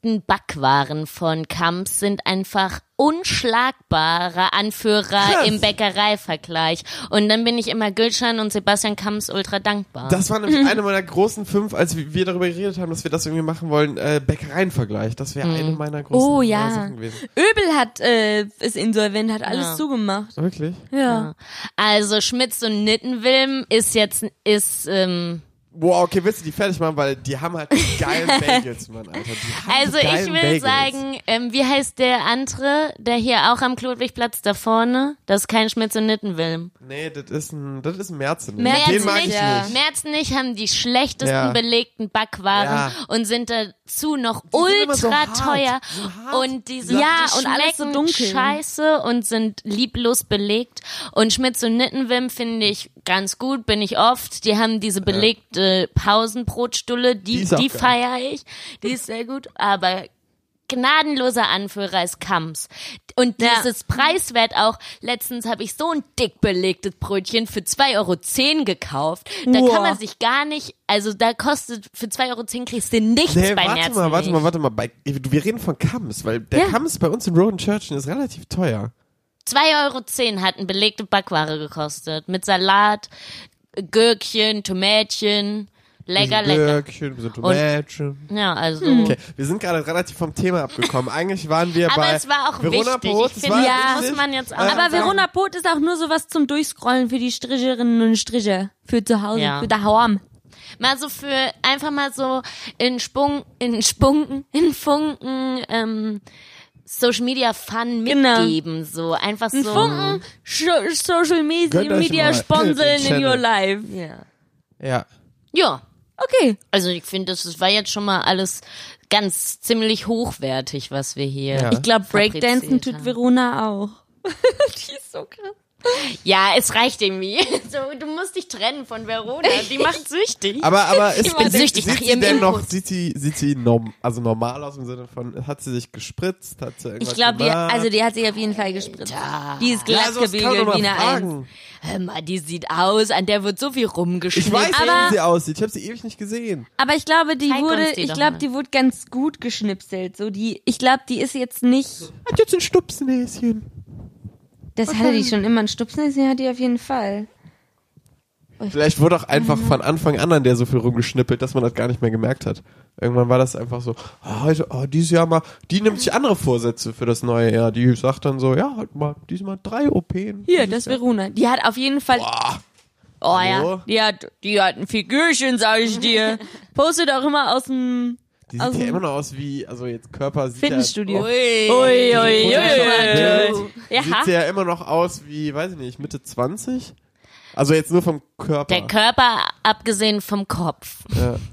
belegten Backwaren von Kamps sind einfach unschlagbare Anführer Krass. im Bäckereivergleich. Und dann bin ich immer Gülschan und Sebastian Kamps ultra dankbar. Das war nämlich eine meiner großen fünf, als wir darüber geredet haben, dass wir das irgendwie machen wollen, äh, Bäckereienvergleich. Das wäre eine meiner großen Oh äh, ja. Sachen gewesen. Öbel hat, äh, ist insolvent, hat alles Ja. zugemacht. Wirklich? Ja. Also Schmitz und Nittenwilm ist jetzt, ist, ähm, Boah, okay, willst du die fertig machen, weil die haben halt die geilen Bagels, Mann, Alter. Die haben also ich will Bagels. sagen, ähm, wie heißt der andere, der hier auch am Klodwigplatz da vorne? Das ist kein Schmitz und Nittenwilm. Nee, das ist ein, das ist ein Merzen. Merzen Den mag nicht, ich ja. nicht. Merzen nicht haben die schlechtesten Ja. belegten Backwaren Ja. und sind dazu noch Die so ultra hart. teuer hart. und die sind Ja, die und alles so dunkel. scheiße und sind lieblos belegt und Schmitz und Nittenwim finde ich ganz gut, bin ich oft. Die haben diese belegte Pausenbrotstulle, Die die die feiere ich, die ist sehr gut, aber gnadenloser Anführer ist Kamps. Und Ja. dieses Preiswert auch, letztens habe ich so ein dick belegtes Brötchen für 2,10 Euro gekauft. Da Wow. kann man sich gar nicht, also da kostet, für 2,10 Euro kriegst du nichts Nee, bei warte Merzen. mal, warte nicht. mal, warte mal. Bei, wir reden von Kams, weil der Ja. Kams bei uns in Roden Church ist relativ teuer. 2,10 Euro hat eine belegte Backware gekostet. Mit Salat, Gürkchen, Tomätchen. Lecker, lecker. Gürkchen, bisschen Tomätchen. Ja, also. Okay, wir sind gerade relativ vom Thema abgekommen. Eigentlich waren wir Aber bei es war auch Verona wichtig. Pot. Ich finde, ja, muss man jetzt auch Äh, Aber sagen. Verona Pot ist auch nur sowas zum Durchscrollen für die Stricherinnen und Stricher. Für zu Hause, Ja. für daheim. Mal so für, einfach mal so in Spung, in Spunken, in Funken, ähm, Social Media Fun Genau. mitgeben, so. Einfach so. Funken, Social Media, Media den in your life. Ja. Ja. Ja. Okay. Also ich finde, das, war jetzt schon mal alles ganz ziemlich hochwertig, was wir hier. Ja. Ich glaube, Breakdancen tut. Verona auch. die ist so krass. Ja, es reicht irgendwie. So, du musst dich trennen von Verona. Die macht süchtig. Aber, aber es Ich bin sieht, süchtig sieht nach sie ihrem denn noch, sieht sie, sieht sie norm, also normal aus im Sinne von, hat sie sich gespritzt, hat sie irgendwas Ich glaube, also die hat sich auf jeden Fall gespritzt. Die ist glatt gebügelt wie mal eine Eins. Hör mal, die sieht aus, an der wird so viel Ich rumgeschnitten. weiß, Aber- wie sie aussieht. Ich habe sie ewig nicht gesehen. Aber ich glaube, die Zeig wurde, die ich glaube, die wurde ganz gut geschnipselt. So die, ich glaube, die ist jetzt nicht. Hat jetzt ein Stupsnäschen. Das hatte die schon immer ein Stupsnäschen, hat die auf jeden Fall. Vielleicht wurde auch einfach von Anfang an an der so viel rumgeschnippelt, dass man das gar nicht mehr gemerkt hat. Irgendwann war das einfach so, oh, heute, oh, dieses Jahr mal, die nimmt sich andere Vorsätze für das neue Jahr. Die sagt dann so, ja, heute mal, diesmal drei OPen. Hier, das Jahr. Verona. Die hat auf jeden Fall. Boah. Oh Hallo? ja. Die hat, die hat ein Figürchen, sag ich dir. Postet auch immer aus dem Die sieht Aus ja immer noch aus wie, also jetzt Körper sieht Fitnessstudio. ja, Ui, Ui, ui, ui, ui, ui. Ja. sieht sie ja immer noch aus wie, weiß ich nicht, Mitte 20? Also jetzt nur vom Körper. Der Körper, abgesehen vom Kopf. ja.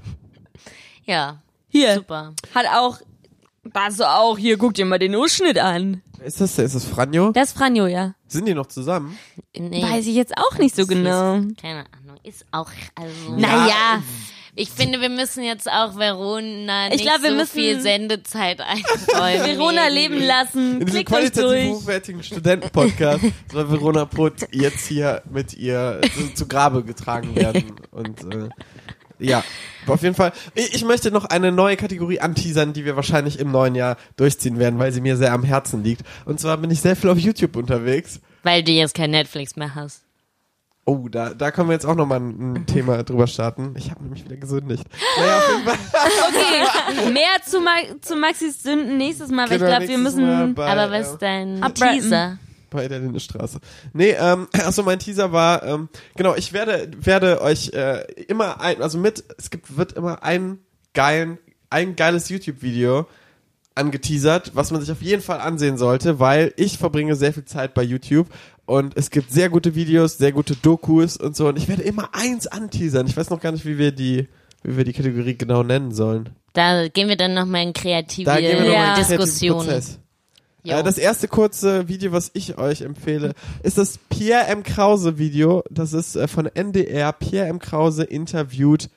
Ja, Hier. super. Hat auch. Warst du auch, hier, guck dir mal den Ausschnitt an. Ist das, ist das Franjo? Das ist Franjo, ja. Sind die noch zusammen? Nee, Weiß ich jetzt auch nicht so genau. Ist, keine Ahnung, ist auch, also. Naja, Ich finde, wir müssen jetzt auch Verona Ich nicht glaub, wir so müssen- viel Sendezeit einräumen. Verona leben lassen. In diesem qualitativ hochwertigen Studentenpodcast soll Verona Putt jetzt hier mit ihr zu, zu Grabe getragen werden. Und äh, ja, auf jeden Fall. Ich, ich möchte noch eine neue Kategorie anteasern, die wir wahrscheinlich im neuen Jahr durchziehen werden, weil sie mir sehr am Herzen liegt. Und zwar bin ich sehr viel auf YouTube unterwegs. Weil du jetzt kein Netflix mehr hast. Oh, da, da können wir jetzt auch nochmal ein, ein Thema drüber starten. Ich habe nämlich wieder gesündigt. Naja, auf jeden Fall. Okay, mehr zu, Ma zu Maxis Sünden nächstes Mal, weil ich Genau, glaube, wir müssen. bei, Aber was ist dein. Teaser? bei der Lindenstraße. Nee, ähm, achso, mein Teaser war, ähm, genau, ich werde, werde euch äh, immer ein, also mit, es gibt, wird immer ein geilen, ein geiles YouTube-Video angeteasert, was man sich auf jeden Fall ansehen sollte, weil ich verbringe sehr viel Zeit bei YouTube und es gibt sehr gute Videos, sehr gute Dokus und so und ich werde immer eins anteasern. Ich weiß noch gar nicht, wie wir die, wie wir die Kategorie genau nennen sollen. Da gehen wir dann nochmal in kreative Da gehen wir Ja. Diskussionen. Äh, das erste kurze Video, was ich euch empfehle, ist das Pierre M. Krause Video. Das ist äh, von NDR. Pierre M. Krause interviewt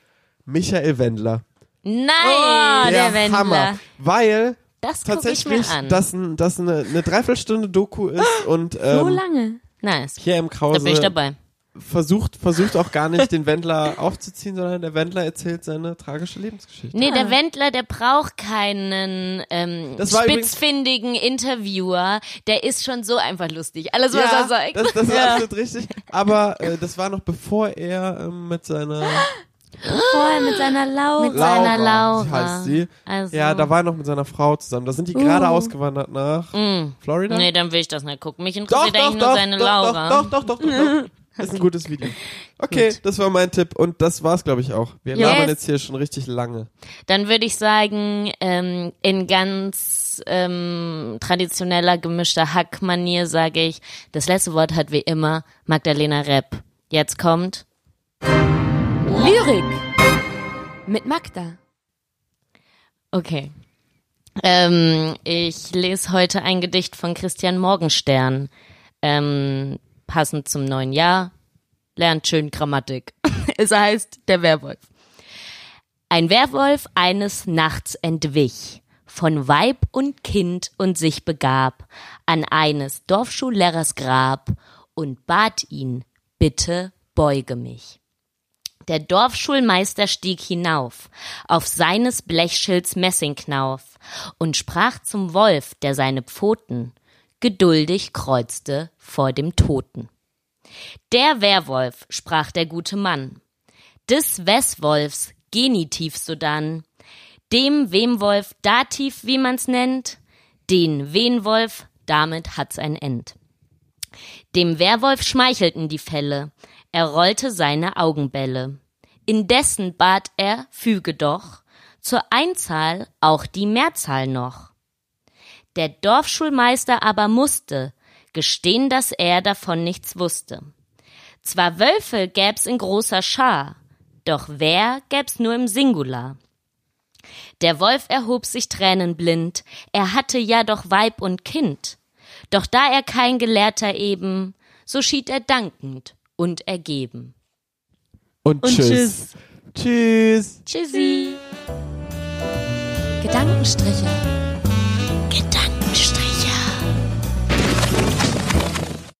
Michael Wendler. Nein! Oh, der Wendler. Hammer. Weil das gucke ich mir tatsächlich an. das, ein, das eine, eine Dreiviertelstunde Doku ist und So ähm, lange. nice. Pierre M. Da Krause bin ich dabei. versucht, versucht auch gar nicht den Wendler aufzuziehen, sondern der Wendler erzählt seine tragische Lebensgeschichte. Nee, der Wendler, der braucht keinen ähm, Das war übrigens- spitzfindigen Interviewer. Der ist schon so einfach lustig. Alles, was er sagt. das, das ist absolut richtig. Aber äh, das war noch bevor er ähm, mit seiner Vorher mit seiner Laura. Mit seiner Laura. heißt sie. Also, Ja, da war er noch mit seiner Frau zusammen. Da sind die gerade ausgewandert nach Mm. Florida. Nee, dann will ich das nicht gucken. Mich doch, interessiert doch, eigentlich doch, nur seine doch, Laura. doch, doch, doch, doch, doch, doch. Das ist ein gutes Video. Okay, das war mein Tipp und das war's, glaube ich, auch. Wir Yes. labern jetzt hier schon richtig lange. Dann würde ich sagen, ähm, in ganz ähm, traditioneller gemischter Hack-Manier sage ich, das letzte Wort hat wie immer Magdalena Repp. Jetzt kommt Lyrik. Mit Magda. Okay. Ähm, ich lese heute ein Gedicht von Christian Morgenstern. Ähm, passend zum neuen Jahr. Lernt schön Grammatik. es heißt Der Werwolf. Ein Werwolf eines Nachts entwich, von Weib und Kind und sich begab an eines Dorfschullehrers Grab und bat ihn, bitte beuge mich. Der Dorfschulmeister stieg hinauf, auf seines Blechschilds Messingknauf, und sprach zum Wolf, der seine Pfoten geduldig kreuzte vor dem Toten. Der Werwolf, sprach der gute Mann, des Weswolfs Genitiv sodann, dem Wemwolf Dativ, wie man's nennt, den Wenwolf, damit hat's ein End. Dem Werwolf schmeichelten die Felle, er rollte seine Augenbälle. Indessen bat er, füge doch zur Einzahl auch die Mehrzahl noch. Der Dorfschulmeister aber musste gestehen, dass er davon nichts wusste. Zwar Wölfe gäb's in großer Schar, doch wer gäb's nur im Singular. Der Wolf erhob sich tränenblind, er hatte ja doch Weib und Kind. Doch da er kein Gelehrter eben, so schied er dankend und ergeben. Und, Und tschüss. Tschüss. Tschüssi. Gedankenstriche.